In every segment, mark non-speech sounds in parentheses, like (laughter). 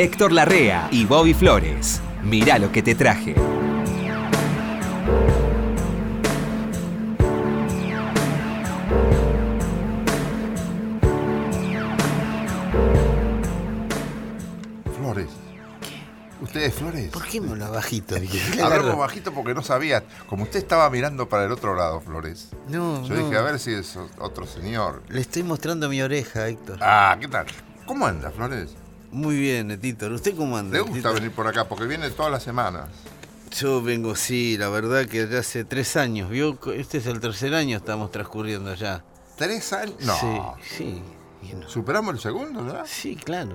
Héctor Larrea y Bobby Flores. Mirá lo que te traje. Flores. ¿Usted es Flores? ¿Por qué me habla bajito? (laughs) Hablamos bajito porque no sabía. Como usted estaba mirando para el otro lado, Flores. No, Yo no. dije, a ver si es otro señor. Le estoy mostrando mi oreja, Héctor. Ah, ¿qué tal? ¿Cómo anda, Flores? Muy bien, Tito. ¿Usted cómo anda? Le gusta venir por acá porque viene todas las semanas. Yo vengo, sí, la verdad que ya hace tres años. ¿Vio? Este es el tercer año estamos transcurriendo ya. ¿Tres años? No. Sí, sí. no. ¿Superamos el segundo ya? Sí, claro.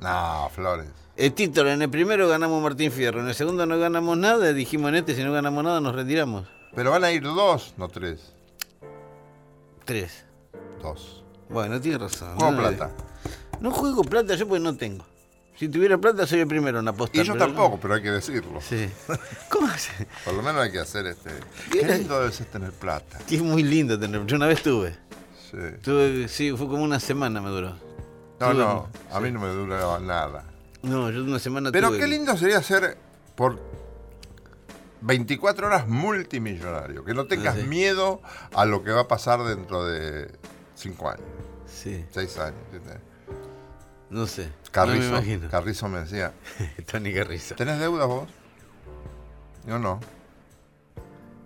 No, Flores. El título, en el primero ganamos Martín Fierro, en el segundo no ganamos nada, dijimos en este, si no ganamos nada nos retiramos. Pero van a ir dos, no tres. Tres. Dos. Bueno, tiene razón. Juego no, plata. No juego plata yo porque no tengo. Si tuviera plata soy el primero en apostar. Y yo pero tampoco, no. pero hay que decirlo. Sí. (laughs) ¿Cómo hace? Por lo menos hay que hacer este. ¿Qué? Qué lindo debe ser tener plata. Que es muy lindo tener. Yo una vez tuve. Sí. Tuve, sí, fue como una semana me duró. No, Tuve- no, a mí no me dura nada. No, yo una semana Pero tuve. qué lindo sería ser por 24 horas multimillonario. Que no tengas Ah, sí. miedo a lo que va a pasar dentro de 5 años, Sí, 6 años. ¿entiendes? No sé. Carrizo, No me imagino. Carrizo me decía, (laughs) Tony Carrizo. ¿tenés deudas vos? Yo no.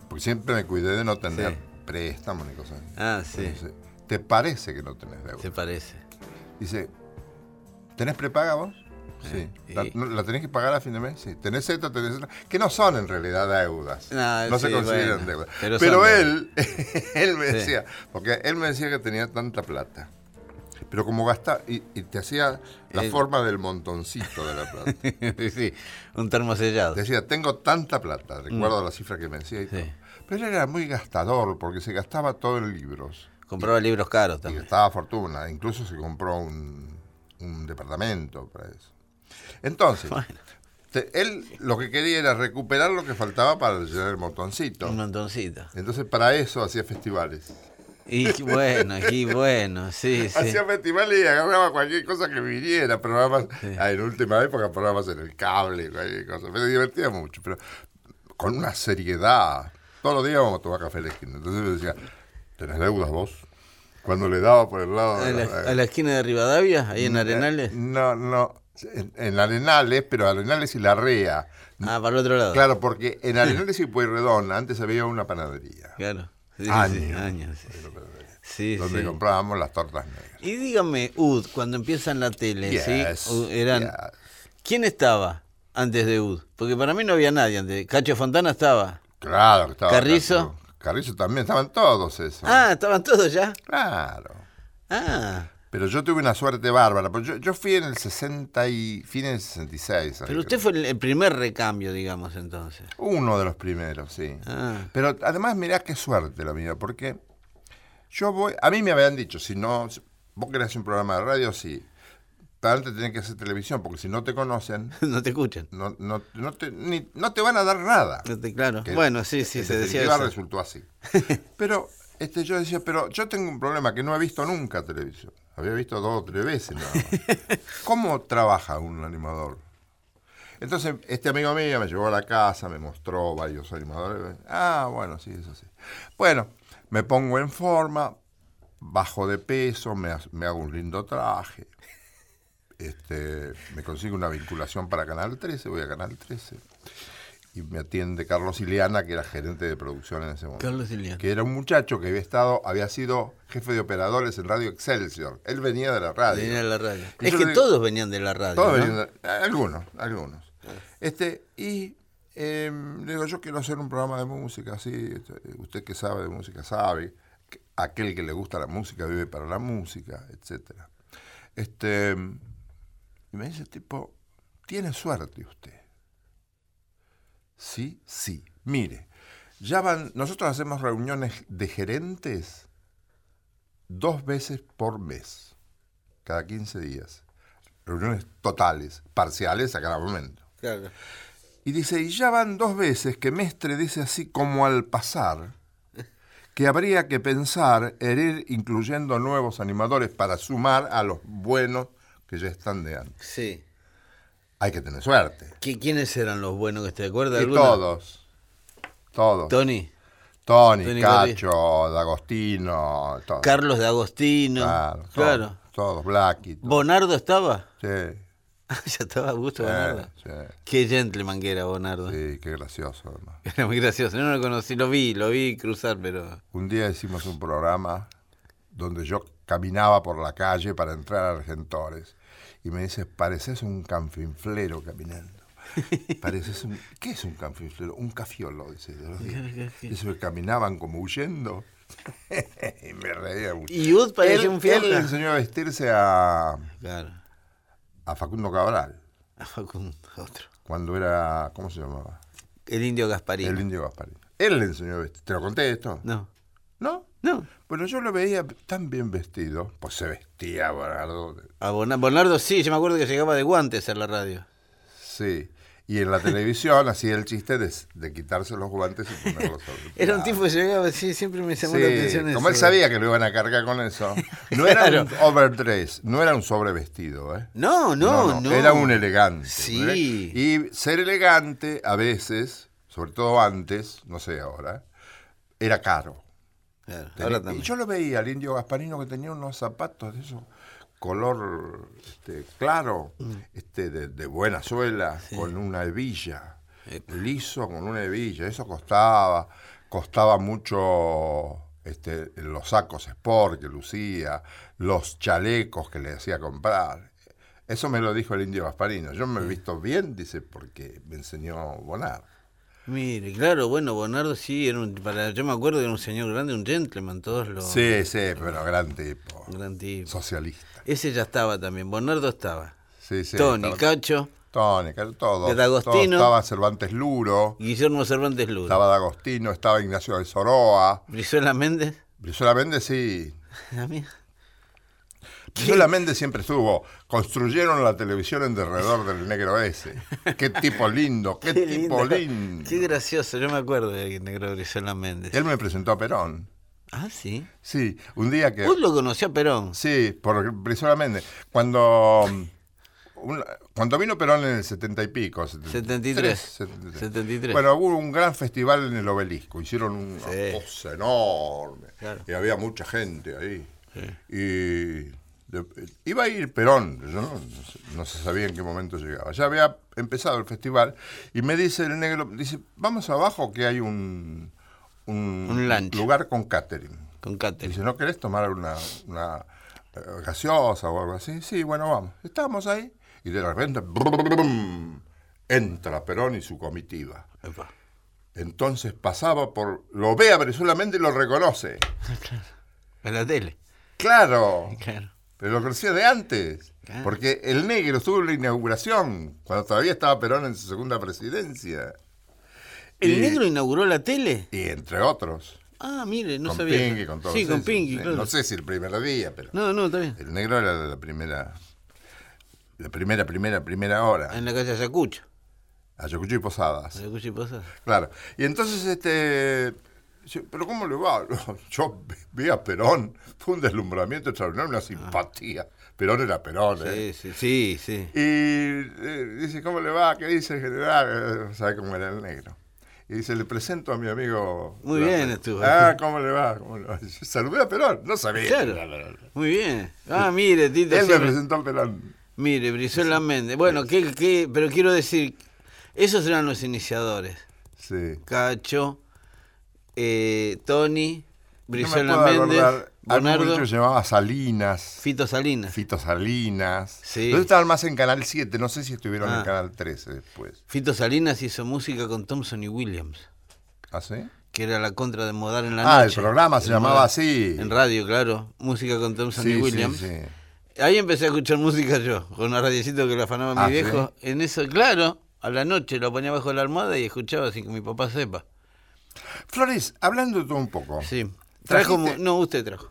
Porque siempre me cuidé de no tener Sí. préstamos ni cosas así. Ah, sí. ¿te parece que no tenés deuda? Se parece. Dice, ¿tenés prepaga vos? Sí. ¿La, no- la tenés que pagar a fin de mes? Sí. ¿Tenés esto? ¿Tenés esto? Que no son en realidad deudas. Ah, no se consideran bueno, deudas. pero Pero, él, (laughs) él me decía, porque él me decía que tenía tanta plata. Pero como gastaba, y, y te hacía la Eh. forma del montoncito de la (laughs) plata. sí, sí, un termo sellado. Te decía, tengo tanta plata, recuerdo la cifra que me decía y Mm. Sí. todo. Pero él era muy gastador porque se gastaba todo en libros. Compraba libros caros Y también. gastaba fortuna. Incluso se compró un, un departamento para eso. Entonces, Bueno. te- él lo que quería era recuperar lo que faltaba para llenar el montoncito. Un montoncito. Entonces, para eso hacía festivales. Y bueno, y bueno, sí, sí. Hacía festivales y agarraba cualquier cosa que viniera, programas, ah, en última época programas en el cable, cualquier cosa. Me divertía mucho, pero con una seriedad. Todos los días vamos a tomar café a la esquina. Entonces me decía, ¿tenés deudas vos? Cuando le daba por el lado A de la, la- a la esquina de Rivadavia, ahí en Arenales. No, no. En, en Arenales, pero Arenales y La Rea. Ah, para el otro lado. Claro, porque en Arenales y Pueyrredón antes había una panadería. Claro. Sí, Años. años. sí. Sí, donde sí. comprábamos las tortas negras. Y dígame, UD, cuando empieza en la tele, Yes, ¿sí? Eran, yes. ¿Quién estaba antes de UD? Porque para mí no había nadie antes. Cacho Fontana estaba. Claro, que estaba ¿Carrizo? Carrizo. Carrizo también, estaban todos esos. Ah, estaban todos ya. Claro. Ah, Pero yo tuve una suerte bárbara. porque Yo, yo fui en el 60 y fines del 66. pero usted fue el, primer recambio, digamos, entonces. Uno de los primeros, sí. Ah, Pero además, mirá qué suerte la mía, porque yo voy. A mí me habían dicho, si no. Vos querés un programa de radio, sí. Pero antes tenés que hacer televisión, porque si no te conocen, (laughs) no te escuchan. no, no, no, te, ni- no te van a dar nada. Te- claro. Que Bueno, sí, sí, en se decía eso. resultó así. (laughs) Pero este, yo decía, pero yo tengo un problema que no he visto nunca televisión. Había visto dos o tres veces nada más. (laughs) ¿Cómo trabaja un animador? Entonces, este amigo mío me llevó a la casa, me mostró varios animadores. Ah, bueno, sí, eso sí. Bueno, me pongo en forma, bajo de peso, me, me hago un lindo traje. Este, me consigo una vinculación para Canal 13, voy a Canal 13. Y me atiende Carlos Ileana, que era gerente de producción en ese momento. Carlos Ilián. Que era un muchacho que había estado, había sido jefe de operadores en Radio Excelsior. Él venía de la radio. Venía de la radio. Y Es que digo- todos venían de la radio. Todos ¿no? venían de- algunos, algunos. Este, y eh, le digo, yo quiero hacer un programa de música, así, este, usted que sabe de música sabe, que aquel que le gusta la música vive para la música, etcétera. Este, y me dice tipo, tiene suerte usted. Sí, sí. Mire, ya van, nosotros hacemos reuniones de gerentes dos veces por mes, cada 15 días. Reuniones totales, parciales a cada momento. Claro. Y dice, y ya van dos veces que Mestre dice así como al pasar, que habría que pensar en ir incluyendo nuevos animadores para sumar a los buenos que ya están de antes. Sí. Hay que tener suerte. ¿Qui- ¿Quiénes eran los buenos que te acuerdas? Y todos. Todos. Tony, Tony, Tony Cacho, D'Agostino, todos. Carlos de Agostino. Claro, claro. Todos, todos. ¿Bonardo estaba? Sí, (laughs) ya estaba a gusto sí, Bonardo. sí, Qué gentleman que era Bonardo. sí, qué gracioso. además. (laughs) Era muy gracioso. No lo conocí, lo vi, lo vi cruzar, pero. Un día hicimos un programa donde yo caminaba por la calle para entrar a Argentores y me dice, pareces un canfinflero caminando. (laughs) Pareces un... ¿Qué es un canfinflero? Un cafiolo, dice. Dice que caminaban como huyendo. (laughs) y me reía mucho. Y Ud parecía él, un él fiel. le enseñó a vestirse a, Claro. a Facundo Cabral A Facundo, otro. cuando era, ¿cómo se llamaba? El indio Gasparín. El indio Gasparín. Él le enseñó a vestir. ¿Te lo conté esto? No. ¿No? No. Bueno, yo lo veía tan bien vestido, pues se vestía, Bernardo. A Bona- Bonardo sí, yo me acuerdo que llegaba de guantes a la radio. Sí. Y en la televisión (laughs) hacía el chiste de, de quitarse los guantes y ponerlos sobre (laughs) el Era un tipo que llegaba, sí, siempre me llamó Sí, la atención como él eso. sabía que lo iban a cargar con eso. (laughs) No era un overdress, no era un sobrevestido, ¿eh? No, no, no. Era un elegante. Sí. ¿no? Y ser elegante a veces, sobre todo antes, no sé ahora, era caro. Claro, y yo lo veía al indio Gasparino que tenía unos zapatos de esos color este, claro, Mm. este, de, de buena suela, con una hebilla, liso con una hebilla. Eso costaba, costaba mucho este, los sacos sport que lucía, los chalecos que le hacía comprar. Eso me lo dijo el indio Gasparino. Yo me he visto bien, dice, porque me enseñó Bonar. Mire, claro, bueno, Bonardo sí, era un, para, yo me acuerdo que era un señor grande, un gentleman, todos los... Sí, sí, pero gran tipo. Gran tipo. Socialista. Ese ya estaba también, Bonardo estaba. Sí, sí, Tony, estaba- Cacho, Tony, todo. De D'Agostino. Estaba Cervantes Luro, Guillermo Cervantes Luz. estaba D'Agostino, estaba Ignacio de Soroa. Brizuela Méndez. Brizuela Méndez sí. (laughs) A mí. (laughs) Méndez siempre estuvo. Construyeron la televisión en derredor del negro ese. Qué tipo lindo, qué, (laughs) tipo lindo. Qué gracioso, yo me acuerdo de negro Brizuela Méndez. Él me presentó a Perón. Ah, sí. Sí, un día que... Vos lo conoció a Perón. Sí, por Brizuela Méndez. Cuando, un- cuando vino Perón en el 70 y pico. 73, 73. 73. Bueno, hubo un gran festival en el obelisco. Hicieron una Sí. cosa enorme. Claro. Y había mucha gente ahí. Y de- iba a ir Perón. Yo no, no se- sabía en qué momento llegaba. Ya había empezado el festival. Y me dice el negro, dice, vamos abajo que hay un, un, lugar con catering. Con Catherine. Dice, ¿no querés tomar una, una eh, gaseosa o algo así? Sí, bueno, vamos. Estábamos ahí y de repente entra Perón y su comitiva. Epa. Entonces pasaba por... Lo ve y lo reconoce. En la tele. Claro, Claro. Pero lo conocía de antes. Claro. Porque el negro estuvo en la inauguración, cuando todavía estaba Perón en su segunda presidencia. ¿El Y- negro inauguró la tele? Y entre otros. Ah, mire, no con sabía. Pinky, con todos Sí, con Sí, claro. No sé si el primer día, pero... No, no, está bien. El negro era de la primera, la primera, primera, primera hora. En la calle Ayacucho. Ayacucho y Posadas. Ayacucho y Posadas. Claro. Y entonces, este. Dice, Pero ¿cómo le va? (laughs) Yo vi a Perón, fue un deslumbramiento extraordinario, una simpatía. Perón era Perón, ¿eh? Sí, sí, sí, sí. Y eh, dice, ¿cómo le va? ¿Qué dice el general? Eh, ¿Sabe cómo era el negro? Y dice, le presento a mi amigo. Muy bien estuvo. Ah, ¿cómo le va? ¿Cómo le va? Yo Saludé a Perón, no sabía. Claro. Muy bien. Ah, mire, Tito. Él me presentó a Perón. Mire, Brizuela Méndez. Bueno, ¿qué, qué, pero quiero decir, esos eran los iniciadores. Sí. Cacho, eh, Tony, Brizuela no Méndez, muchacho se llamaba Salinas. Fito Salinas. Fito Salinas. Sí. Ellos estaban más en Canal 7, no sé si estuvieron Ah. en Canal 13 después. Fito Salinas hizo música con Thompson y Williams, ¿Ah, sí? que era la contra de Modar en la Ah, noche. el programa se El llamaba Modar- así. En radio, claro. Música con Thompson Sí, y sí, Williams. sí. Ahí empecé a escuchar música yo, con una radiecito que le afanaba Ah, mi viejo. En eso, claro, a la noche lo ponía bajo la almohada y escuchaba sin que mi papá sepa. Flores, hablando de todo un poco. Sí. Trajo, no, usted trajo.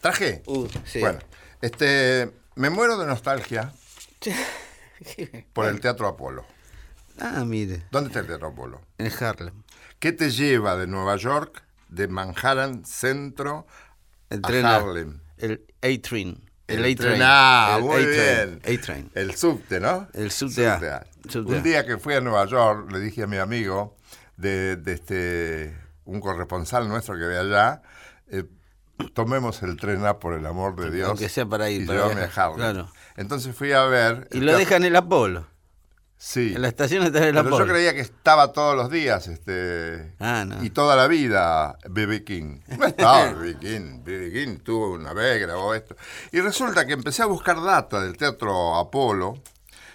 ¿Traje? Uh, sí. Bueno, este, me muero de nostalgia (laughs) por el Teatro Apolo. ah, mire, ¿Dónde está el Teatro Apolo? en Harlem. ¿Qué te lleva de Nueva York, de Manhattan Centro, El a tren Harlem? El A-Train. El A-Train. tren A, El muy bien. A-Train. El subte, ¿no? El subte A. Subte Un día que fui a Nueva York, le dije a mi amigo, de, de este, un corresponsal nuestro que ve allá, eh, tomemos el tren A por el amor de Dios. Aunque sea para ir, y para a viajar, Harlem. claro. Entonces fui a ver. Y lo dejan en el Apolo. Sí. En la estación está en el Pero Apolo. yo creía que estaba todos los días, este, Ah, no. y toda la vida B.B. King. No estaba (laughs) B.B. King, B.B. King tuvo una vez, grabó esto. Y resulta que empecé a buscar data del Teatro Apolo.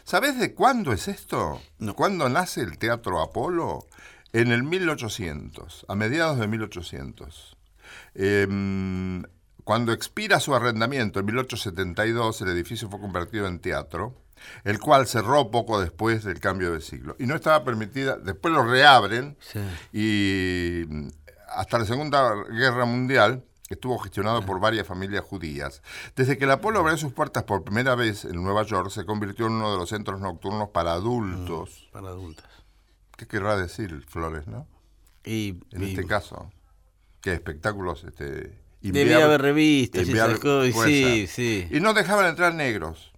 ¿Sabés de cuándo es esto? No. ¿Cuándo nace el Teatro Apolo? En el 1800, a mediados de 1800. Em, cuando expira su arrendamiento en 1872, el edificio fue convertido en teatro, el cual cerró poco después del cambio de siglo. Y no estaba permitida, después lo reabren Sí. y mm, hasta la Segunda Guerra Mundial estuvo gestionado por varias familias judías. Desde que el Apolo abrió sus puertas por primera vez en Nueva York, se convirtió en uno de los centros nocturnos para adultos. Para adultos. ¿Qué querrá decir Flores, no? Y, En y este caso, que espectáculos este, debía haber revistas y Sí, sí. Y no dejaban entrar negros.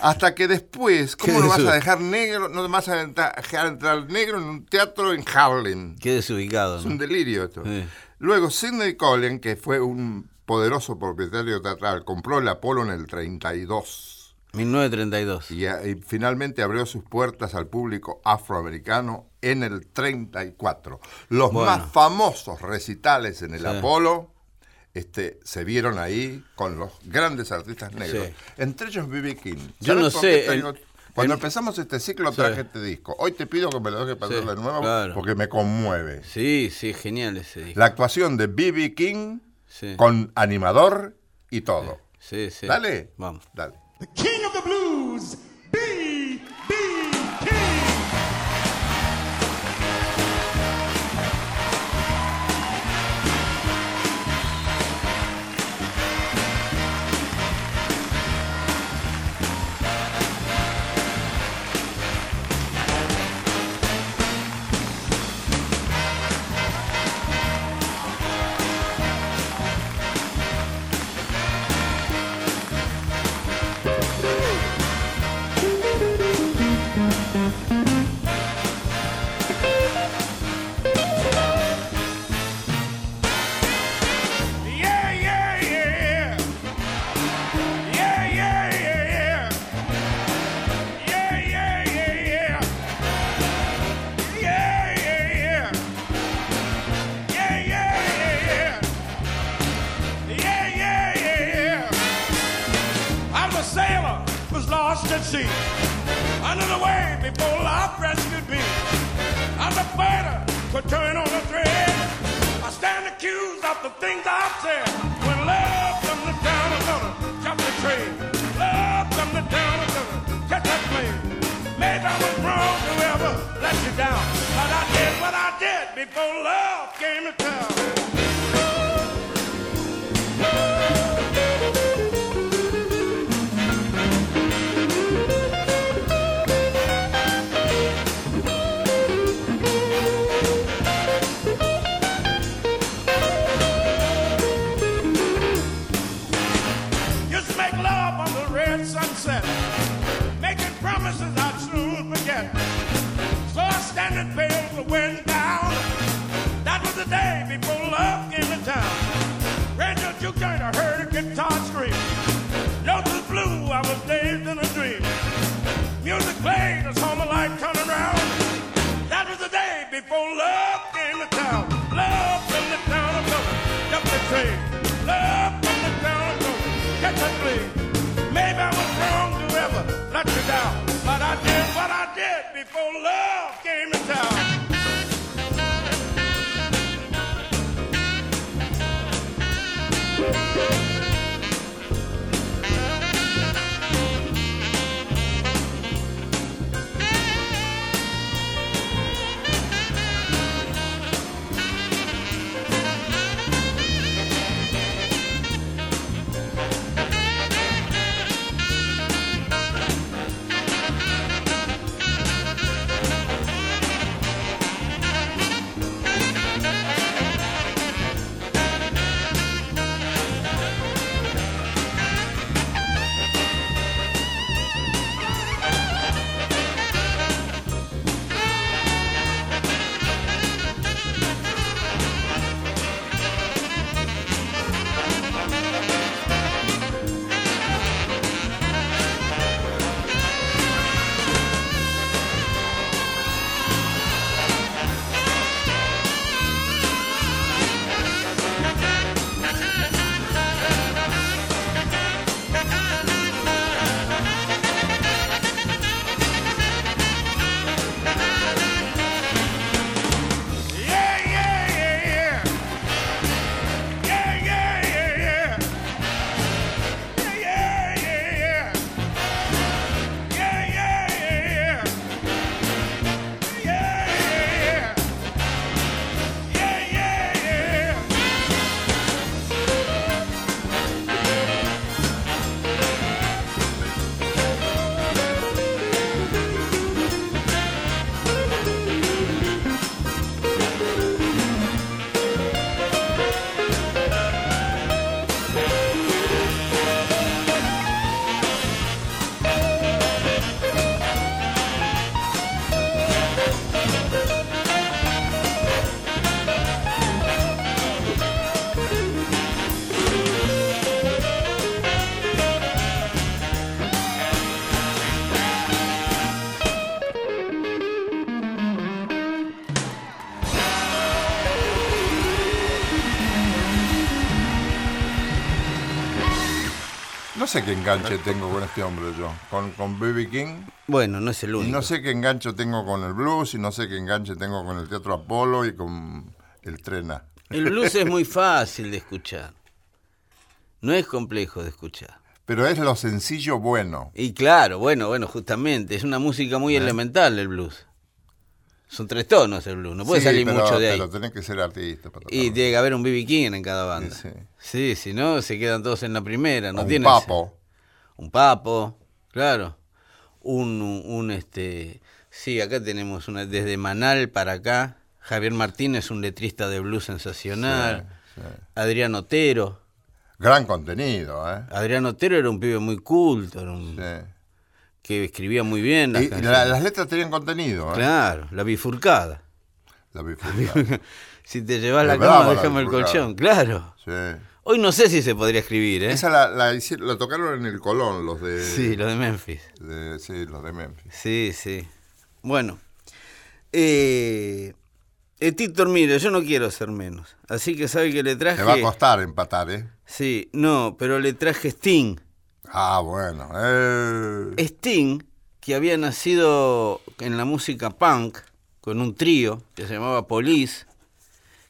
Hasta que después, ¿cómo no vas a dejar negro? No vas a dejar entrar negro en un teatro en Harlem. Qué desubicado. Es ¿no? un delirio esto. Sí. Luego, Sidney Collen, que fue un poderoso propietario teatral, compró el Apolo en el 32 1932. y, a- y finalmente abrió sus puertas al público afroamericano en el 34. Los Bueno. más famosos recitales en el Sí. Apolo este, se vieron ahí con los grandes artistas negros, Sí. entre ellos B.B. King. Yo ¿Sabes no sé, qué tengo- el- Cuando el- empezamos este ciclo Sí. traje este disco. Hoy te pido que me lo dejes pasar de nuevo claro. porque me conmueve. Sí, sí, genial ese disco. La actuación de B.B. King con animador y todo. Sí, sí. Dale. Vamos. Dale. The king of the blues, B.B. train. Love from the town Love, catch that plane. Maybe I was wrong to ever let you down, but I did what I did before love came sé qué enganche tengo con este hombre yo. Con, con B.B. King. Bueno, no es el Y único. no sé qué enganche tengo con el blues. Y no sé qué enganche tengo con el Teatro Apolo y con el Trena. El blues es muy (laughs) fácil de escuchar. No es complejo de escuchar. Pero es lo sencillo bueno. Y claro, bueno, bueno, justamente, es una música muy elemental el blues. Son tres tonos el blues, no puede Sí, salir pero- mucho de ahí. Pero tenés que ser artista para Y tiene que haber un BB King en cada banda. Sí, Sí, si no, se quedan todos en la primera. No un papo. Un papo, claro. Un, un, un, este. Sí, acá tenemos una. Desde Manal para acá. Javier Martínez, un letrista de blues sensacional. Adrián Otero. Gran contenido, ¿eh? Adrián Otero era un pibe muy culto, era un-. Que escribía muy bien las Y, la- letras tenían contenido, ¿eh? Claro, la bifurcada. La (laughs) bifurcada. si te llevas la brava cama, la déjame el colchón. Claro. Sí. Hoy no sé si se podría escribir, ¿eh? Esa la, la, la tocaron en el Colón, los de, Sí, lo de Memphis. de- sí, los de Memphis. Sí, sí. Bueno. Eh, eh, Tito, mire, yo no quiero ser menos. Así que sabe que le traje. Te va a costar empatar, ¿eh? Sí, no, pero le traje Sting. Ah, bueno. Eh. Sting, que había nacido en la música punk, con un trío que se llamaba Police,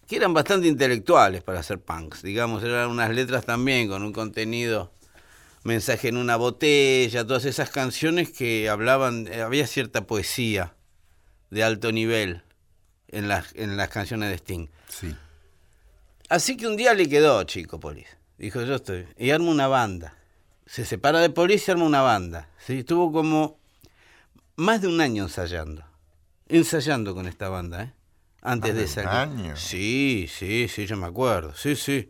que eran bastante intelectuales para ser punks, digamos, eran unas letras también con un contenido, mensaje en una botella, todas esas canciones que hablaban, eh, había cierta poesía de alto nivel en las, en las canciones de Sting. Sí. Así que un día le quedó, chico, Police. Dijo, yo estoy. Y arma una banda. Se separa de Police y arma una banda. ¿sí? Estuvo como más de un año ensayando. Ensayando con esta banda, ¿eh? Antes ¿Más de salir. año? Sí, sí, sí, yo me acuerdo. Sí, sí.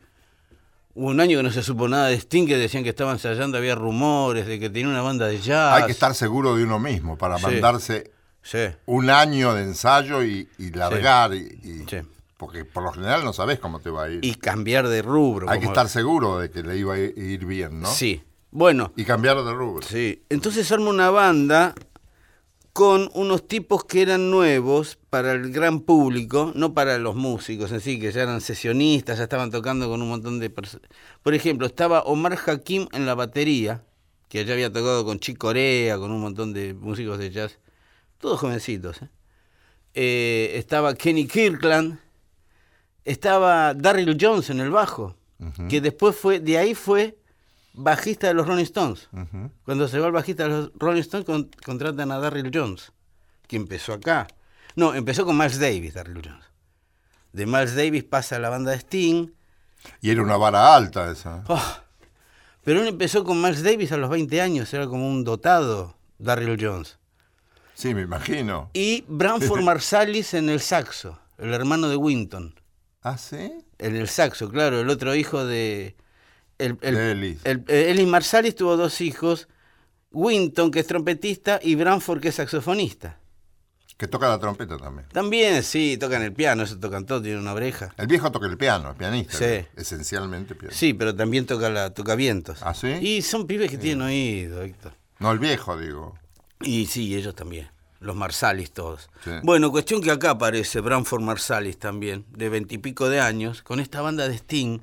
Hubo un año que no se supo nada de Sting, que decían que estaba ensayando, había rumores de que tenía una banda de jazz. Hay que estar seguro de uno mismo para Sí. mandarse Sí. un año de ensayo y, y largar. Y, y- Sí. Porque por lo general no sabes cómo te va a ir. Y cambiar de rubro. Hay que como- estar seguro de que le iba a ir bien, ¿no? Sí. Bueno, Y cambiar de rubro. Sí, entonces arma una banda con unos tipos que eran nuevos para el gran público, no para los músicos en sí, que ya eran sesionistas, ya estaban tocando con un montón de personas. Por ejemplo, estaba Omar Hakim en la batería, que ya había tocado con Chick Corea, con un montón de músicos de jazz, todos jovencitos. ¿eh? Eh, estaba Kenny Kirkland, estaba Darryl Jones en el bajo, que después fue, de ahí fue bajista de los Rolling Stones. Cuando se va el bajista de los Rolling Stones, con- contratan a Darryl Jones, que empezó acá. No, empezó con Miles Davis, Darryl Jones. De Miles Davis pasa a la banda de Sting. Y era una vara alta esa. Oh, pero él empezó con Miles Davis a los 20 años, era como un dotado, Darryl Jones. Sí, me imagino. Y Branford (laughs) Marsalis en el saxo, el hermano de Winton. ¿Ah, sí? En el saxo, claro, el otro hijo de... El, el- De Ellis. el- eh, Ellis Marsalis tuvo dos hijos, Winton, que es trompetista, y Branford, que es saxofonista. Que toca la trompeta también. También, sí, tocan el piano, eso tocan todo, tienen una oreja. El viejo toca el piano, es pianista. Sí. Esencialmente pianista. Sí, pero también toca la toca vientos. ¿Ah, sí? Y son pibes que tienen oído, Héctor. No, el viejo, digo. Y sí, ellos también. Los Marsalis todos. Sí. Bueno, cuestión que acá aparece Branford Marsalis también, de veintipico de años, con esta banda de Sting,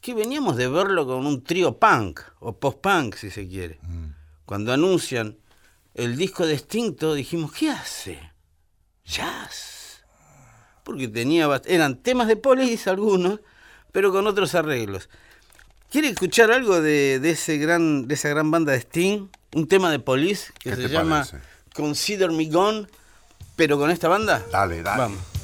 que veníamos de verlo con un trío punk, o post-punk si se quiere. Cuando anuncian el disco de todos dijimos, ¿qué hace? Jazz. Porque tenía eran temas de Police algunos, pero con otros arreglos. ¿Quiere escuchar algo de, de ese gran, de esa gran banda de Sting? Un tema de Police que ¿Qué se llama parece? Consider Me Gone, pero con esta banda. Dale, dale. Vamos.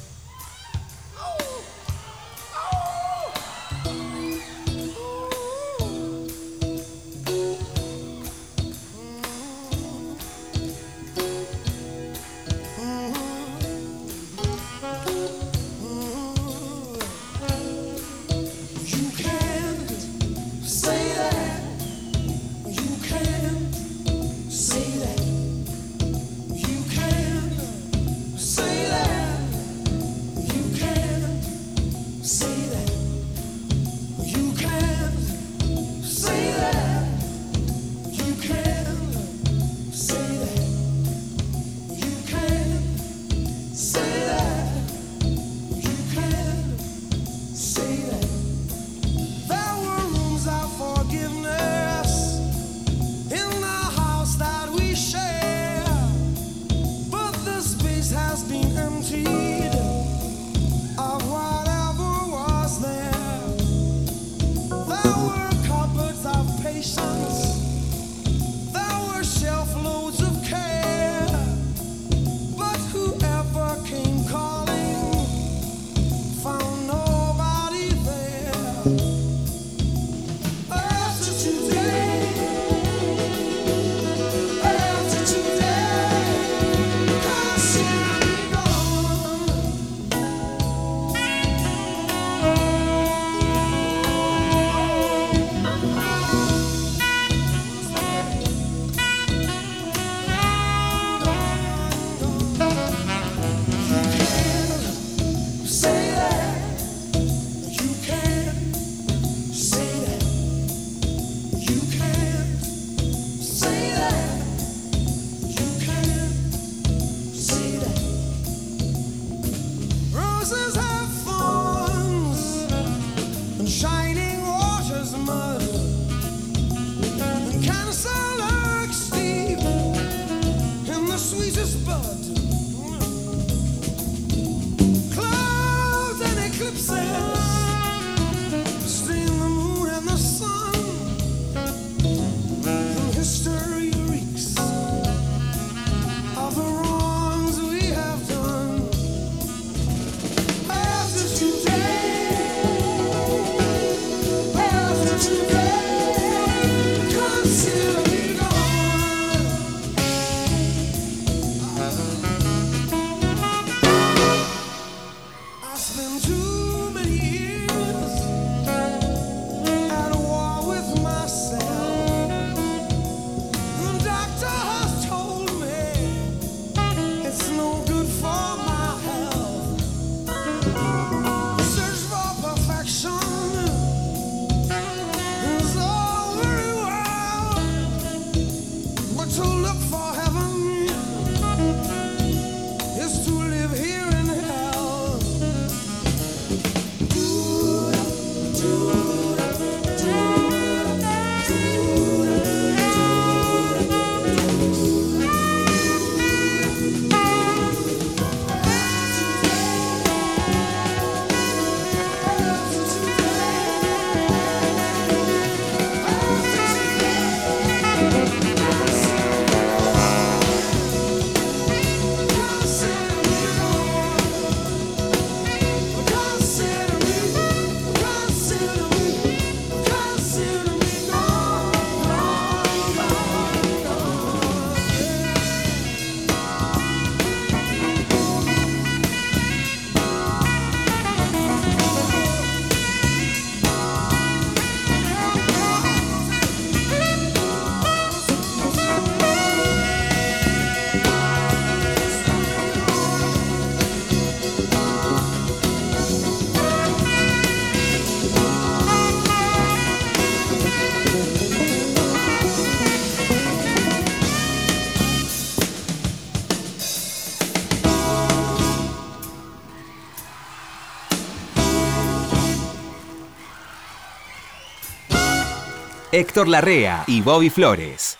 Héctor Larrea y Bobby Flores.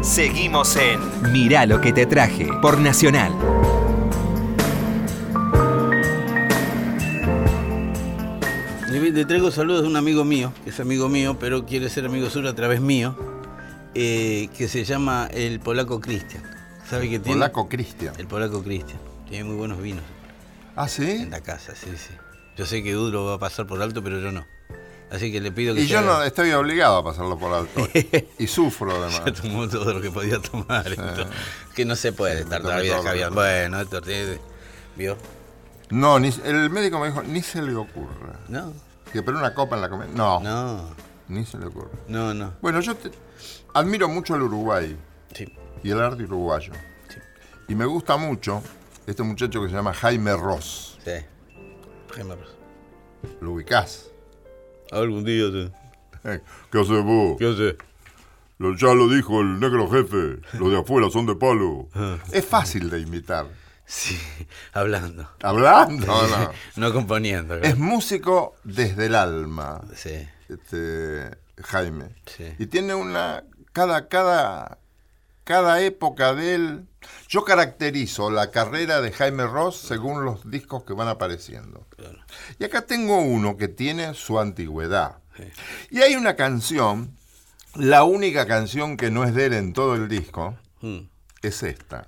Seguimos en Mirá lo que te traje por Nacional. Le traigo saludos de un amigo mío, que es amigo mío, pero quiere ser amigo suyo a través mío, eh, que se llama el polaco Cristian. ¿Sabe que tiene? Polaco Cristian. El polaco Cristian. Tiene muy buenos vinos Ah, ¿sí? en la casa, sí, sí. Yo sé que Duro va a pasar por alto, pero yo no. Así que le pido que Y yo haga- no estoy obligado a pasarlo por alto. (laughs) y sufro Ya además. tomó todo lo que podía tomar. esto. Que no se puede estar toda la vida. Bueno, esto tiene- ¿Vio? No, ni, el médico me dijo, ni se le ocurra. No, Que pero una copa en la comida. No, no, ni se le ocurre. no, no. Bueno, yo te- admiro mucho al Uruguay Sí, y el arte uruguayo. Sí. Y me gusta mucho este muchacho que se llama Jaime Ross. sí. Jaime Ross. ¿Lo ubicás? Algún día sí. (laughs) ¿Qué haces vos? ¿Qué hace? Lo- ya lo dijo el negro jefe. Los de afuera son de palo. Ah. Es fácil de imitar. Sí, hablando. Hablando, no. (laughs) No componiendo. Es músico desde el alma, Sí, este, Jaime. Sí. Y tiene una. Cada, cada, cada época de él. Yo caracterizo la carrera de Jaime Ross según los discos que van apareciendo. Y acá tengo uno que tiene su antigüedad. Y hay una canción, la única canción que no es de él en todo el disco, Mm, es esta.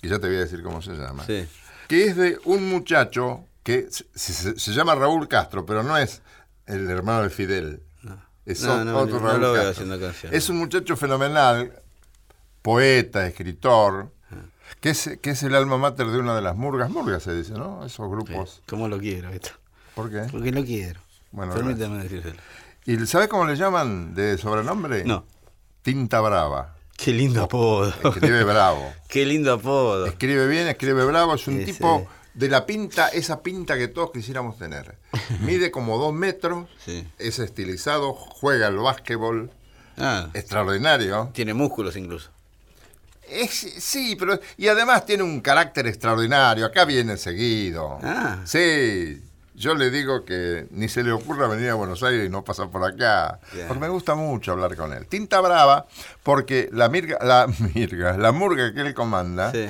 Y ya te voy a decir cómo se llama. sí. Que es de un muchacho que se, se- se llama Raúl Castro, pero no es el hermano de Fidel. Es No, o- no, otro Raúl Castro. Es un muchacho fenomenal, poeta, escritor, que es, que es el alma mater de una de las murgas. Murgas se dice, ¿no? Esos sí. grupos. ¿Cómo lo quiero esto? ¿Por qué? Porque lo quiero. Bueno, Permítame decírselo. ¿Y sabes cómo le llaman de sobrenombre? No. Tinta Brava. Qué lindo apodo. Escribe bravo. (laughs) Qué lindo apodo. Escribe bien, escribe bravo, es un tipo de la pinta, esa pinta que todos quisiéramos tener. (laughs) Mide como dos metros, Sí. es estilizado, juega el básquetbol, Ah, extraordinario. tiene músculos incluso. Es, sí, pero. Y además tiene un carácter extraordinario. Acá viene seguido. Ah. Sí. Yo le digo que ni se le ocurra venir a Buenos Aires y no pasar por acá. Porque me gusta mucho hablar con él. Tinta Brava, porque la mirga, la (laughs) mirga, la murga que él comanda, Sí,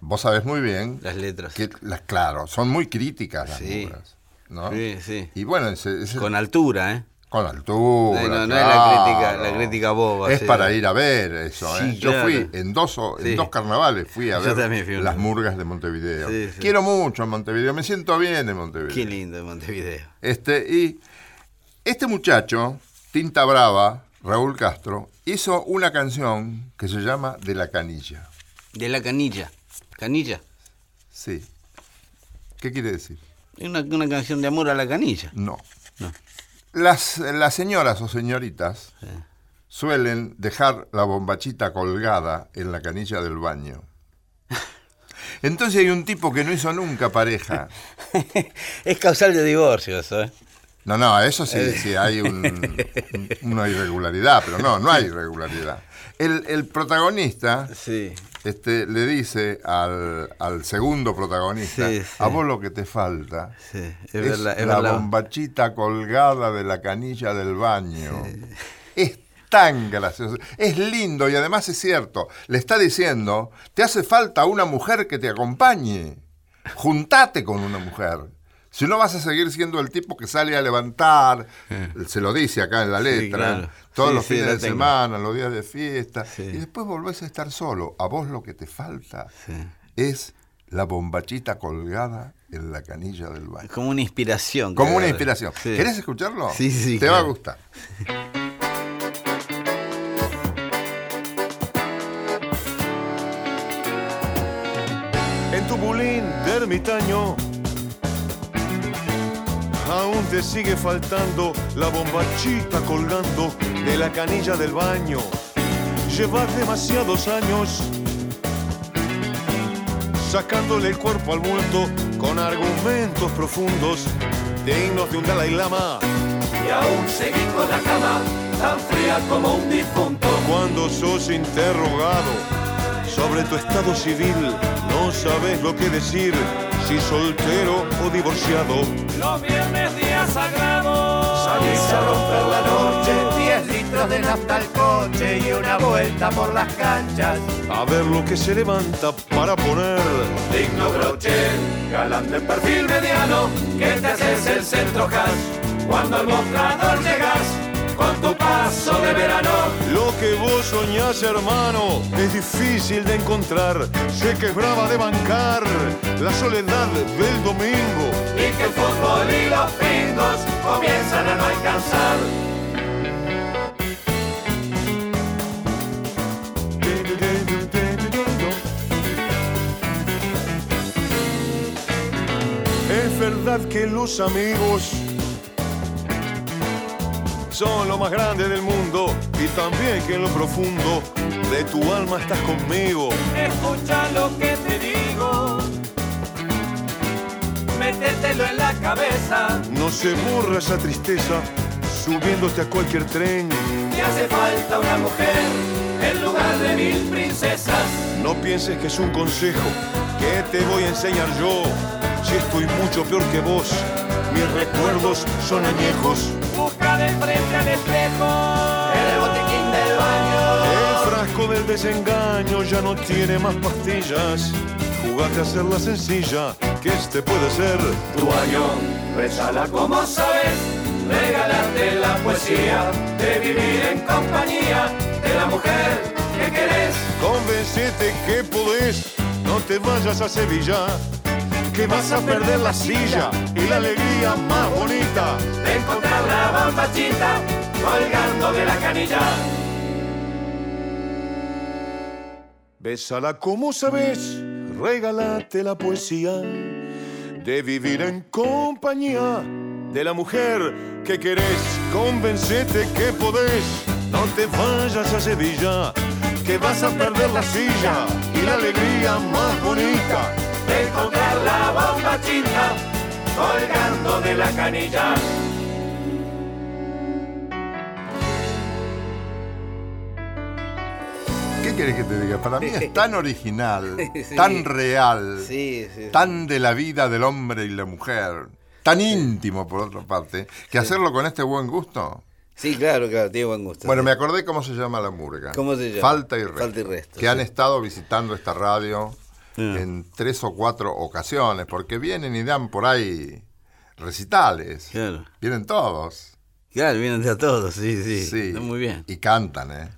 vos sabés muy bien las letras. que, las, claro, son muy críticas las Sí. murgas. ¿no? Sí, sí. Y bueno, ese- ese- Con altura, ¿eh? Con altura. No, no, no es la crítica- la crítica boba, Es sí. para ir a ver eso. Sí, ¿eh? Yo claro. fui en dos, en Sí. dos carnavales, fui a Yo ver fui las murgas de Montevideo. Quiero mucho a Montevideo, me siento bien en Montevideo. Qué lindo de Montevideo. Este, y este muchacho, Tinta Brava, Raúl Castro, hizo una canción que se llama De la Canilla. De la canilla. ¿Canilla? Sí. ¿Qué quiere decir? Una, una canción de amor a la canilla. No. Las, las señoras o señoritas suelen dejar la bombachita colgada en la canilla del baño. (laughs) Entonces hay un tipo que no hizo nunca pareja. (laughs) es causal de divorcio eso, ¿eh? No, no, eso sí, sí hay un- un- una irregularidad, pero no, no hay (laughs) irregularidad. El, el protagonista Sí. Este, le dice al, al segundo protagonista, Sí, sí. a vos lo que te falta Sí, es, es, verdad, es la verdad. bombachita colgada de la canilla del baño. Es tan gracioso, es lindo y además es cierto. Le está diciendo, te hace falta una mujer que te acompañe. Juntate con una mujer. Si no vas a seguir siendo el tipo que sale a levantar, se lo dice acá en la letra, claro. todos Sí, los sí, fines de tengo. semana, los días de fiesta, Sí. y después volvés a estar solo. A vos lo que te falta Sí. es la bombachita colgada en la canilla del baño. Como una inspiración. Como una inspiración. Sí. ¿Querés escucharlo? Sí, sí, Te va a gustar. En tu bulín de ermitaño aún te sigue faltando la bombachita colgando de la canilla del baño. Llevas demasiados años sacándole el cuerpo al bulto con argumentos profundos dignos de un Dalai Lama. Y aún seguí con la cama tan fría como un difunto. Cuando sos interrogado sobre tu estado civil, no sabes lo que decir, si soltero o divorciado. Los viernes días sagrados. Salís a romper la noche, 10 litros de nafta al coche y una vuelta por las canchas. A ver lo que se levanta para poner. Digno broche, galán de perfil mediano, que te haces el centro hash. Cuando al mostrador llegas, con tu paso de verano. Lo que vos soñás, hermano, es difícil de encontrar. Sé que es brava de bancar la soledad del domingo. Y que el fútbol y los pingos comienzan a no alcanzar. Es verdad que los amigos son lo más grande del mundo y también que en lo profundo de tu alma estás conmigo. Escucha lo que te digo. Métetelo en la cabeza. No se borra esa tristeza subiéndote a cualquier tren. Te hace falta una mujer en lugar de mil princesas. No pienses que es un consejo que te voy a enseñar yo. Si estoy mucho peor que vos, mis recuerdos son añejos. Busca de frente al espejo. En el botiquín del baño. El frasco del desengaño ya no tiene más pastillas. Jugate a hacerla sencilla, que este puede ser Tu año, rezala como sabes. Regálate la poesía de vivir en compañía de la mujer que querés. Convencete que podés, no te vayas a Sevilla, que vas a perder la silla y la alegría más bonita. De encontrar la bombachita colgando de la canilla. Bésala como sabes, regálate la poesía de vivir en compañía de la mujer que querés. Convencete que podés, no te vayas a Sevilla, que vas a perder la silla y la alegría más bonita. De encontrar la bombachita colgando de la canilla. ¿Qué querés que te diga? Para mí es (laughs) tan original, Sí. tan real, Sí, sí. tan de la vida del hombre y la mujer, tan íntimo por otra parte, que hacerlo con este buen gusto. Sí, claro, claro, tiene buen gusto. Bueno, me acordé cómo se llama la murga. ¿Cómo se llama? Falta y resto. Falta y resto, Que han estado visitando esta radio Ah. en tres o cuatro ocasiones, porque vienen y dan por ahí recitales. Claro. Vienen todos. Claro, vienen de a todos, sí, sí. Sí. Está muy bien. Y cantan, ¿eh?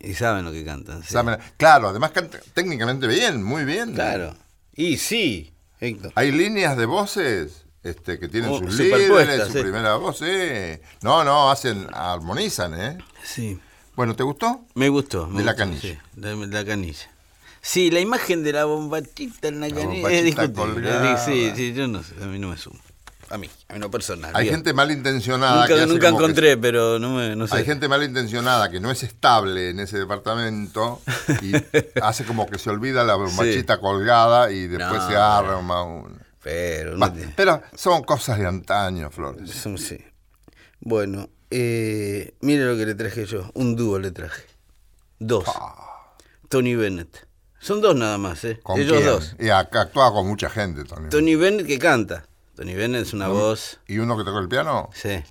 Y saben lo que cantan. sí. Saben- Claro, además cantan técnicamente bien, muy bien. Claro. Y sí, Héctor. Hay líneas de voces este, que tienen Oh, sus líderes, su primera voz. sí. No, no, hacen, armonizan, ¿eh? Sí. Bueno, ¿te gustó? Me gustó. me De la gustó, canilla. Sí, de la canilla. Sí, la imagen de la bombachita en la, canilla bombachita es discutible. colgada. Sí, sí, yo no sé, a mí no me sumo. A mí, a mí no personal. Hay bien. gente malintencionada que Nunca, hace nunca que- encontré, pero no, me, no sé. Hay gente malintencionada que no es estable en ese departamento y (laughs) hace como que se olvida la bombachita colgada y después No, se arma un... Pero, no Pero son cosas de antaño, Flores. sí. Bueno, eh, mire lo que le traje yo. Un dúo le traje. Dos. Tony Bennett. Son dos nada más, ¿eh? Ah. ¿Con Ellos quién? dos. Y actúa con mucha gente, Tony. Tony Bennett que canta. Tony Bennett es una voz. ¿Y uno que tocó el piano? Sí,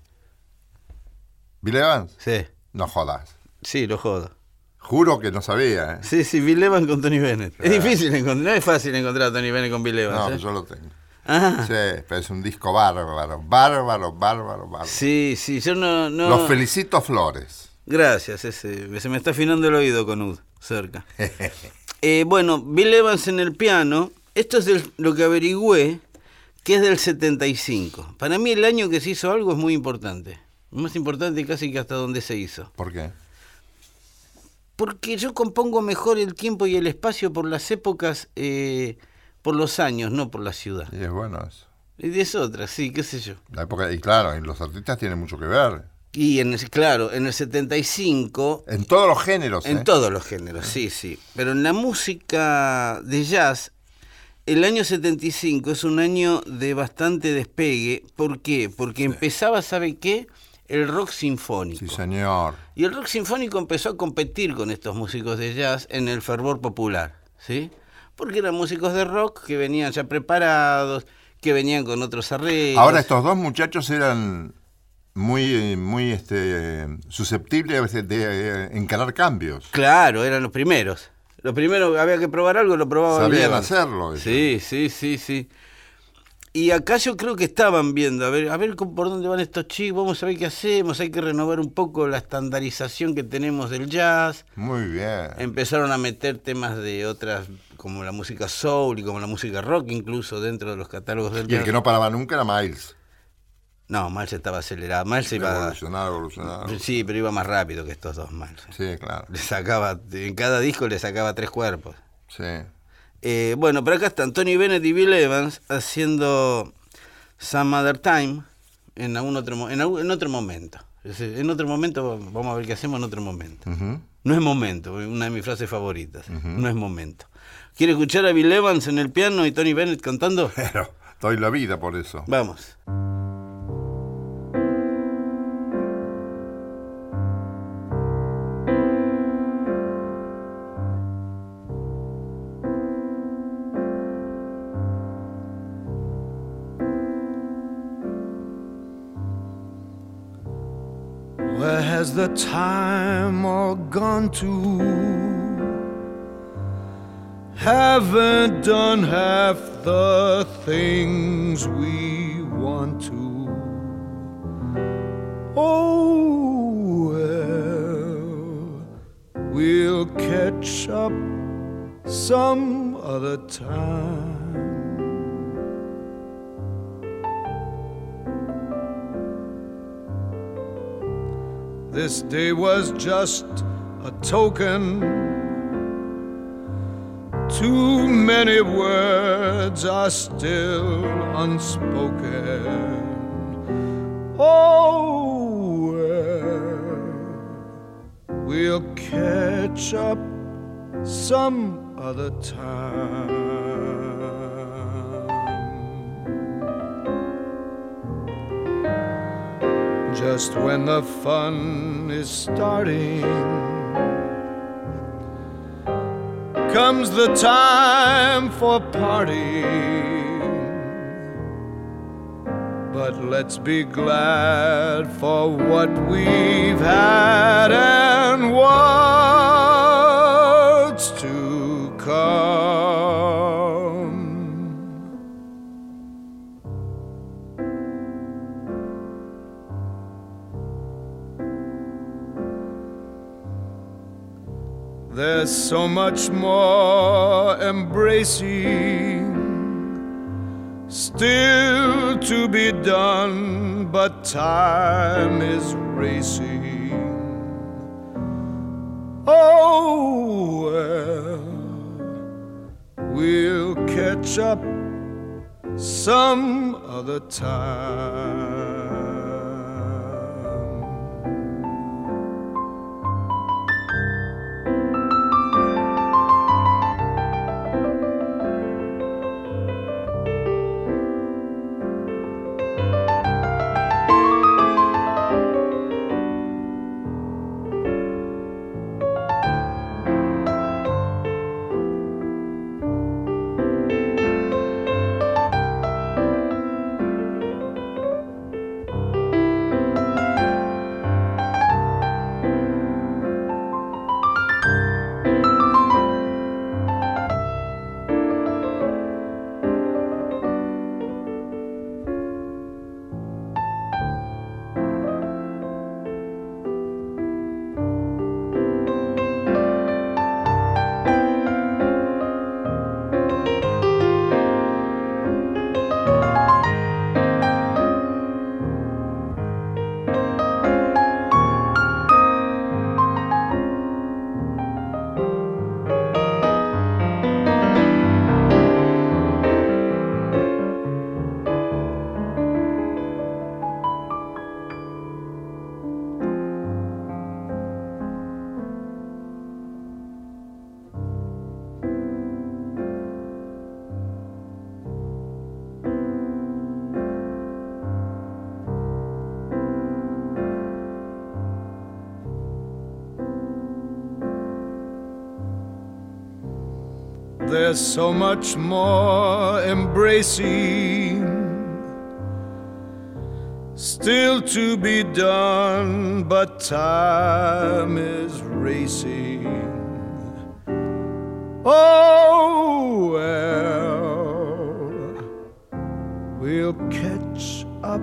¿Bill Evans? sí. No jodas. Sí, lo jodo. Juro que no sabía, ¿eh? Sí, sí, Bill Evans con Tony Bennett. Es difícil encontrar, no es fácil encontrar a Tony Bennett con Bill Evans. No, ¿eh? yo lo tengo. Ah, Sí, pero es un disco bárbaro, bárbaro, bárbaro, bárbaro. sí, sí, yo no... no... Los felicito, Flores. Gracias, ese, se me está afinando el oído con Ud, cerca. (laughs) Eh, bueno, Bill Evans en el piano, esto es lo que averigüé, que es del 75. Para mí el año que se hizo algo es muy importante. Más importante casi que hasta donde se hizo. ¿Por qué? Porque yo compongo mejor el tiempo y el espacio por las épocas, eh, por los años, no por la ciudad. Y es bueno eso. Y es otra, sí, qué sé yo. La época, y claro, y los artistas tienen mucho que ver. Y en el- claro, en el 75 En todos los géneros, En ¿eh? todos los géneros, sí, sí. Pero en la música de jazz, el año 75 es un año de bastante despegue. ¿Por qué? Porque empezaba, ¿sabe qué? El rock sinfónico. Sí, señor. Y el rock sinfónico empezó a competir con estos músicos de jazz en el fervor popular, ¿sí? Porque eran músicos de rock que venían ya preparados, que venían con otros arreglos. Ahora estos dos muchachos eran muy, eh, muy este, susceptibles de, de, eh, encarar cambios. Claro, eran los primeros. Los primeros había que probar algo, lo probaban Sabían bien. hacerlo. Sí, sí, sí, sí. Y acá yo creo que estaban viendo, a ver, a ver por dónde van estos chicos, vamos a ver qué hacemos, hay que renovar un poco la estandarización que tenemos del jazz. Muy bien. Empezaron a meter temas de otras, como la música soul y como la música rock incluso dentro de los catálogos del Y el jazz. que no paraba nunca era Miles. No, Miles estaba acelerado, Miles se iba... Sí, pero iba más rápido que estos dos Miles. Sí, claro. Le sacaba, en cada disco le sacaba tres cuerpos. Sí. Eh, bueno, pero acá están Tony Bennett y Bill Evans haciendo Some Other Time en, algún otro, en, algún- en otro momento. En otro momento, vamos a ver qué hacemos en otro momento. No es momento, una de mis frases favoritas. No es momento. ¿Quiere escuchar a Bill Evans en el piano y Tony Bennett cantando? (laughs) Pero doy la vida por eso. Vamos. The time all gone to? Haven't done half the things we want to. Oh, well, we'll catch up some other time. This day was just a token. Too many words are still unspoken. Oh, well, we'll catch up some other time. Just when the fun is starting. Comes the time for partying. But let's be glad for what we've had and what's There's so much more embracing still to be done, but time is racing. Oh, well, we'll catch up some other time. There's so much more embracing still to be done, but time is racing. Oh, well, we'll catch up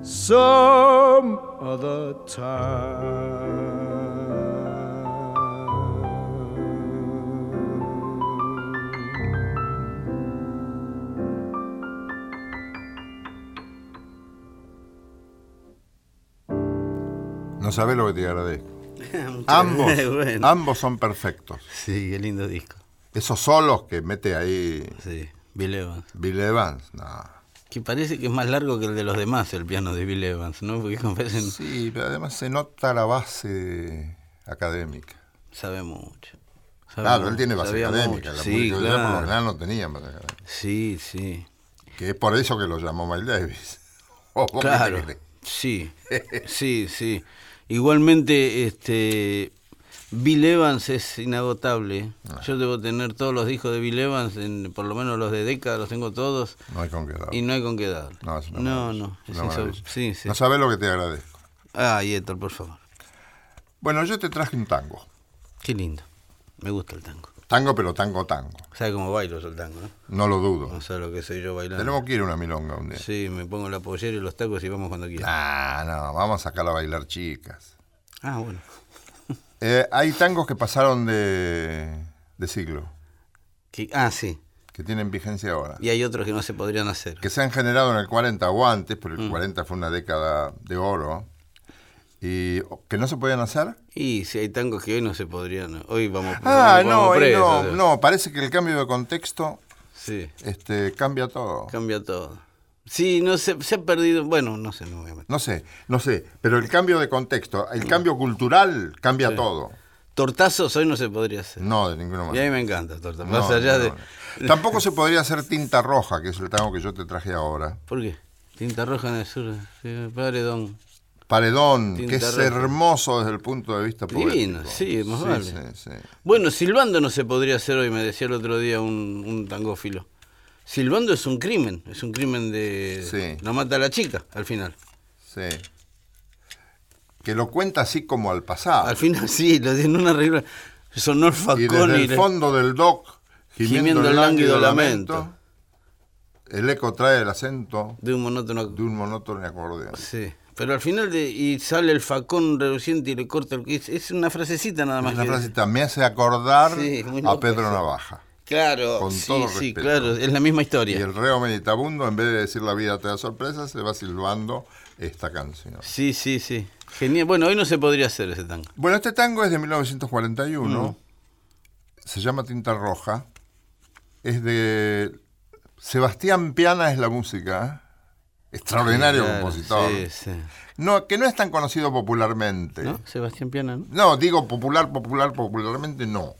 some other time. No sabes lo que te agradezco. (laughs) Ambos, bueno. ambos son perfectos. Sí, qué lindo disco. Esos solos que mete ahí Sí, Bill Evans. Bill Evans, no. Que parece que es más largo que el de los demás, el piano de Bill Evans, ¿no? Porque Sí, pero además se nota la base académica. sabe mucho. Sabe Claro, mucho, él tiene base sabía académica. mucho. La Sí, por lo claro. general no tenía base académica. Sí, sí. Que es por eso que lo llamó Miles Davis. ¿O vos qué Claro, sí, sí, sí. Igualmente, este, Bill Evans es inagotable. Ah. Yo debo tener todos los discos de Bill Evans, en, por lo menos los de década, los tengo todos, No hay con qué dar. y no hay con qué darle. No, es no, no, es. Sí, sí. No sabes lo que te agradezco. Ah, Héctor, por favor. Bueno, yo te traje un tango. Qué lindo. Me gusta el tango. Tango, pero tango, tango. ¿Sabe cómo bailo yo el tango? No, No lo dudo. no sabe lo que soy yo bailando. Tenemos que ir a una milonga un día. Sí, me pongo la pollera y los tacos y vamos cuando quiera. Ah, no, vamos a sacar a bailar chicas. Ah, bueno. (laughs) Eh, hay tangos que pasaron de, de siglo, ah, sí. que tienen vigencia ahora. Y hay otros que no se podrían hacer. Que se han generado en el 40 o antes, pero Mm. el 40 fue una década de oro. Y que no se podían hacer. Y si hay tangos que hoy no se podrían. Hoy vamos. Ah, vamos no, presos, no, o sea. no, parece que el cambio de contexto Sí, este, cambia todo. cambia todo. Sí, no se, se ha perdido. Bueno, no sé, no voy a meter. No sé, no sé, pero el cambio de contexto, el cambio cultural cambia. Sí. todo. Tortazos hoy no se podría hacer. No, de ninguna Y a manera. mí me encanta torta. No, Más allá no, de. no. Tampoco se podría hacer tinta roja, que es el tango que yo te traje ahora. ¿Por qué? Tinta roja en el sur. Sí, paredón. Paredón, Tinta que es hermoso desde el punto de vista Divino, poético. sí, más vale. sí, sí. Bueno, silbando no se podría hacer hoy, me decía el otro día un, un tangófilo. Silbando es un crimen, es un crimen de... Sí. La mata a la chica, al final. Sí. Que lo cuenta así como al pasado. Al final sí, lo tiene una regla. Sonó el y facón desde y... el fondo del dock, gimiendo, Gimiendo el lánguido lamento, lamento. el eco trae el acento De un monótono... de un monótono acordeón. Sí. Pero al final de, y sale el facón reluciente y le corta el... Es, es una frasecita nada más. Una que- frasita me hace acordar Sí, a Pedro. Navaja. Claro, Con sí, todo sí, claro, es la misma Y historia. el reo meditabundo, en vez de decir la vida te da sorpresa, se va silbando esta canción. Sí, sí, sí. Genial. Bueno, hoy no se podría hacer ese tango. Bueno, este tango es de 1941. Mm. Se llama Tinta Roja. Es de Sebastián Piana es la música. Extraordinario Claro, compositor. Sí, sí. No, que no es tan conocido popularmente. ¿No? Sebastián Piana, ¿no? No, digo popular, popular, popularmente no.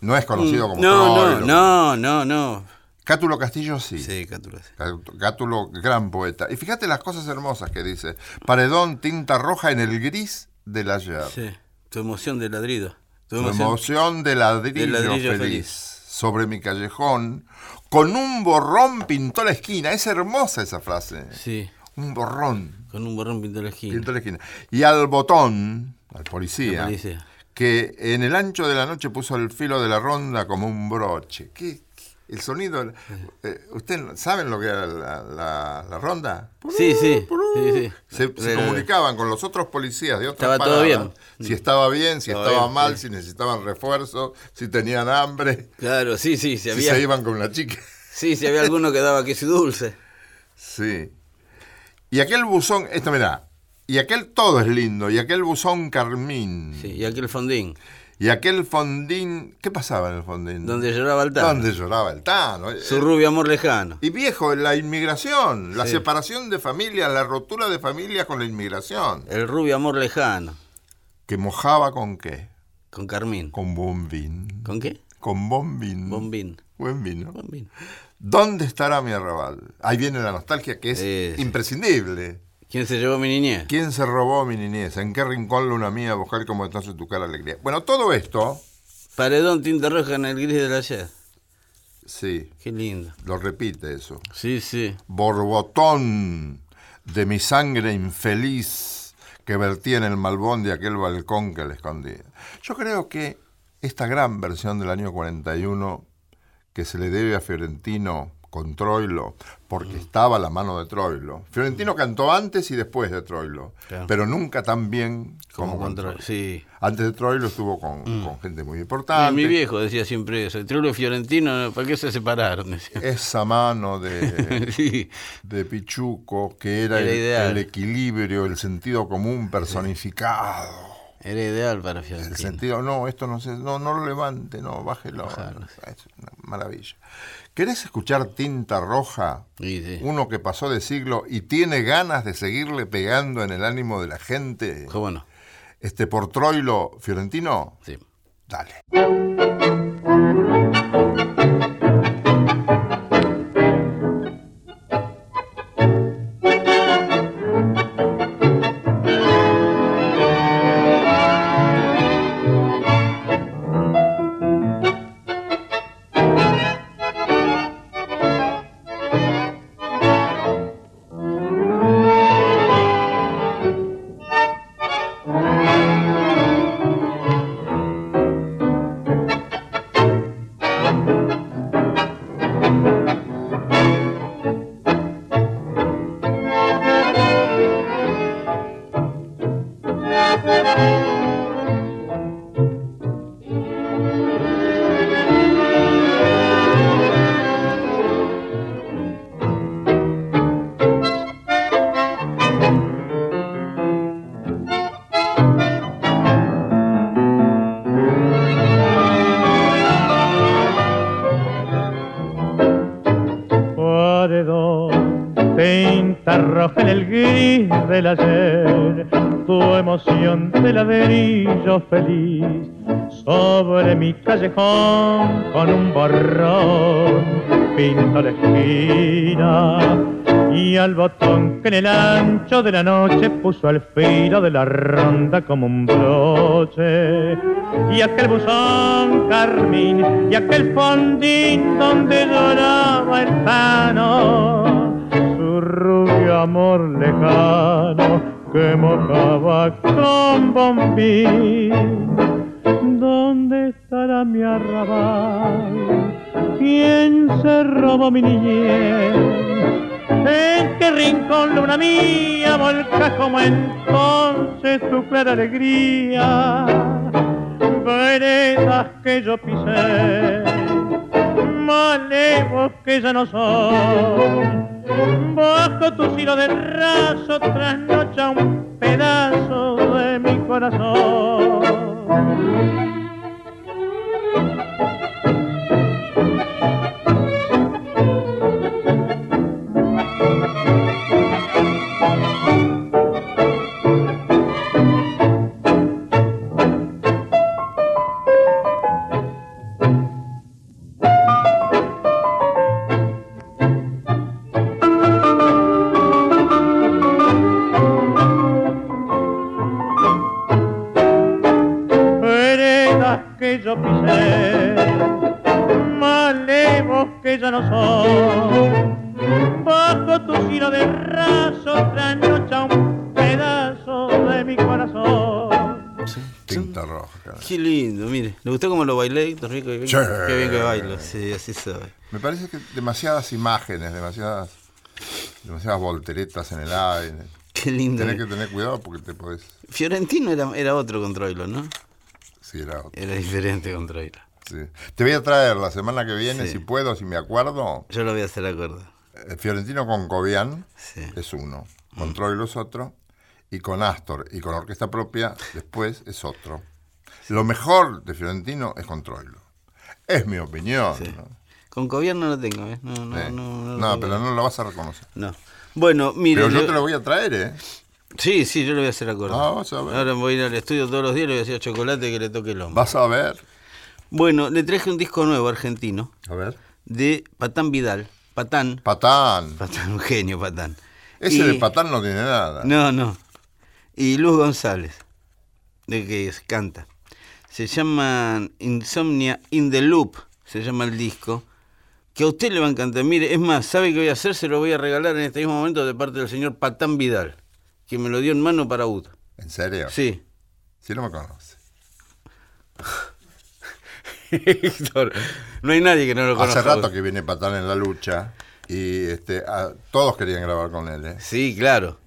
No es conocido como Mm, No, no, no, no, no. Cátulo Castillo sí. Sí, Cátulo, sí. Cát- Cátulo, gran poeta. Y fíjate las cosas hermosas que dice. Paredón, tinta roja en el gris del ayer. Sí. Tu emoción de ladrido. Tu Tu emoción. emoción de ladrillo, De ladrillo feliz. feliz. Sobre mi callejón, con un borrón pintó la esquina. Es hermosa esa frase. Sí, Un borrón con un borrón pintó la esquina. pintó la esquina. Y al botón, al policía, policía. que en el ancho de la noche puso el filo de la ronda como un broche. ¿Qué? El sonido. eh, ¿Ustedes saben lo que era la, la- la ronda? Sí, sí, sí, sí. Se, comunicaban con los otros policías de otras Estaba todo bien. Si estaba bien, si Estaba mal, si necesitaban refuerzo, si tenían hambre, Claro, sí, sí, si se iban con la chica. sí, si había alguno que daba queso dulce. Sí. Y aquel buzón, esto mirá, y aquel todo es lindo, y aquel buzón carmín, Sí, y aquel fondín, y aquel fondín, ¿qué pasaba en el fondín? donde lloraba el tano. Donde lloraba el Tano. Su Eh, rubio amor lejano. Y viejo, la inmigración, la Sí. separación de familias, la rotura de familias con la inmigración. El rubio amor lejano. ¿Que mojaba con qué? Con Carmín. Con bombín. ¿Con qué? Con bombín. Bombín. Buen vino. Bombín. ¿Dónde estará mi arrabal? Ahí viene la nostalgia que es sí. imprescindible. ¿Quién se llevó mi niñez? ¿Quién se robó mi niñez? ¿En qué rincón luna mía buscar como entonces tu cara alegría? Bueno, todo esto, Paredón tinta roja en el gris del ayer. sí, Qué lindo. lo repite eso. Sí, sí. Borbotón de mi sangre infeliz que vertí en el malbón de aquel balcón que le escondía. Yo creo que esta gran versión del año 41 que se le debe a Fiorentino con Troilo, porque Mm. estaba la mano de Troilo. Fiorentino cantó antes y después de Troilo, Claro. pero nunca tan bien como, Como con. Troilo. Sí. Antes de Troilo estuvo con, con gente muy Mi, importante. mi viejo decía siempre eso. El Triulo y Fiorentino, ¿para qué se separaron? Decía. Esa mano de, (laughs) sí. de Pichuco, que era, Era el, el equilibrio, el sentido común personificado. Era ideal para El Fiorentino. sentido, no, esto no se, no, no lo levante, no, bájelo. Bájalo, Es una maravilla. ¿Querés escuchar Tinta Roja? Sí, sí. Uno que pasó de siglo y tiene ganas de seguirle pegando en el ánimo de la gente. ¿Cómo no? Este por Troilo Fiorentino. Sí. Dale. Paredón, feliz, sobre mi callejón con un borrón pinta la esquina y al botón que en el ancho de la noche puso al filo de la ronda como un broche. Y aquel buzón carmín y aquel fondín donde lloraba el pano su rubio amor lejano que mojaba con bombín ¿Dónde estará mi arrabal? ¿Quién se robó mi niñez? ¿En qué rincón, luna mía, volca como entonces tu clara alegría? Veredas que yo pisé, malevos que ya no son. Bajo tu hilo de raso trasnocha un pedazo de mi corazón. Bailo, sí, así sabe. Me parece que demasiadas imágenes, demasiadas, demasiadas volteretas en el aire. Qué lindo. Tenés que tener cuidado porque te podés. Fiorentino era, era otro con Troilo, ¿no? Sí, era otro. Era diferente con Troilo. Sí. Te voy a traer la semana que viene, Sí. si puedo, si me acuerdo. Yo lo voy a hacer acuerdo. eh, Fiorentino con Cobian Sí. es uno, con Troilo es otro, y con Astor y con orquesta propia después es otro. Lo mejor de Fiorentino es con Troilo. Es mi opinión. ¿no? Con Cobian no lo tengo, ¿eh? No, no, Eh, no, no, pero no lo vas a reconocer. No. Bueno, mire. Pero yo te lo voy a traer, ¿eh? Sí, sí, yo lo voy a hacer acuerdo. Ah, vas a ver. Ahora voy a ir al estudio todos los días y le voy a decir a Chocolate que le toque el hombro. Vas a ver. Bueno, le traje un disco nuevo argentino A ver. de Patán Vidal. Patán. Patán. Patán, un genio, Patán. Ese Y- de Patán no tiene nada. No, no. Y Luz González, de que canta. Se llama Insomnia in the Loop, se llama el disco. Que a usted le va a encantar. Mire, es más, ¿sabe qué voy a hacer? Se lo voy a regalar en este mismo momento de parte del señor Patán Vidal, que me lo dio en mano para UT. ¿En serio? Sí. Si no me conoce. Héctor, (laughs) no hay nadie que no lo conozca. Hace rato que viene Patán en la lucha y este, a- todos querían grabar con él. ¿eh? Sí, claro.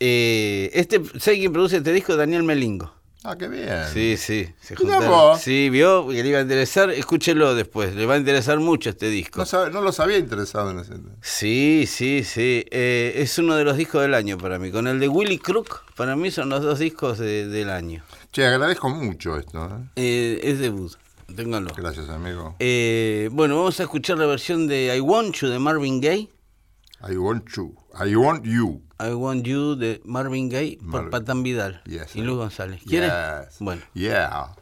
Eh, este, ¿Sabe quién produce este disco? Daniel Melingo. Ah, qué bien. Sí, sí. Se juntaron. Sí, vio que le iba a interesar. Escúchelo después. Le va a interesar mucho este disco. No, sabe- no los había interesado en ese. Sí, sí, sí. Eh, es uno de los discos del año para mí. Con el de Willy Crook, para mí son los dos discos de- del año. Che, agradezco mucho esto. ¿eh? Eh, es debut. Ténganlo. Gracias, amigo. Eh, bueno, vamos a escuchar la versión de I Want You de Marvin Gaye. I want you. I want you. I Want You de Marvin Gaye por. Patán Vidal Yes, y Luz González. ¿Quiere? Yes. Bueno. Yeah.